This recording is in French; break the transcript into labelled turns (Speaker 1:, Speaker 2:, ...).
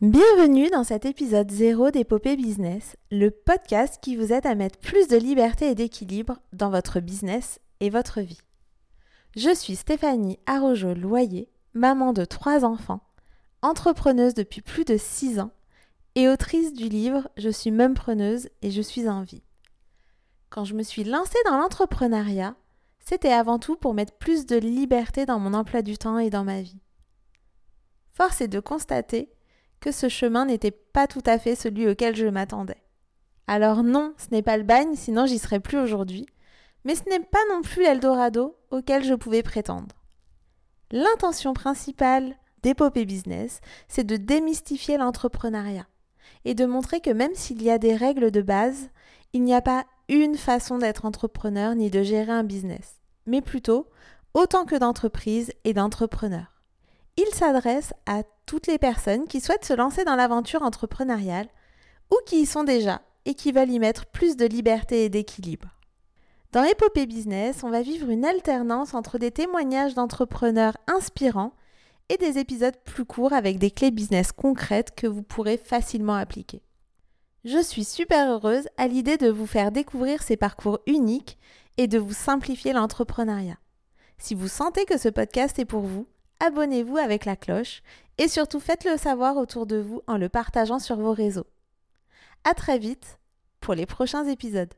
Speaker 1: Bienvenue dans cet épisode 0 d'Épopée Business, le podcast qui vous aide à mettre plus de liberté et d'équilibre dans votre business et votre vie. Je suis Stéphanie Arrojo-Loyer, maman de trois enfants, entrepreneuse depuis plus de 6 ans et autrice du livre Je suis même preneuse et je suis en vie. Quand je me suis lancée dans l'entrepreneuriat, c'était avant tout pour mettre plus de liberté dans mon emploi du temps et dans ma vie. Force est de constater que ce chemin n'était pas tout à fait celui auquel je m'attendais. Alors non, ce n'est pas le bagne, sinon j'y serais plus aujourd'hui, mais ce n'est pas non plus l'Eldorado auquel je pouvais prétendre. L'intention principale d'Épopée Business, c'est de démystifier l'entrepreneuriat et de montrer que même s'il y a des règles de base, il n'y a pas une façon d'être entrepreneur ni de gérer un business, mais plutôt autant que d'entreprises et d'entrepreneurs. Il s'adresse à toutes les personnes qui souhaitent se lancer dans l'aventure entrepreneuriale ou qui y sont déjà et qui veulent y mettre plus de liberté et d'équilibre. Dans Épopée Business, on va vivre une alternance entre des témoignages d'entrepreneurs inspirants et des épisodes plus courts avec des clés business concrètes que vous pourrez facilement appliquer. Je suis super heureuse à l'idée de vous faire découvrir ces parcours uniques et de vous simplifier l'entrepreneuriat. Si vous sentez que ce podcast est pour vous, abonnez-vous avec la cloche et surtout faites-le savoir autour de vous en le partageant sur vos réseaux. À très vite pour les prochains épisodes.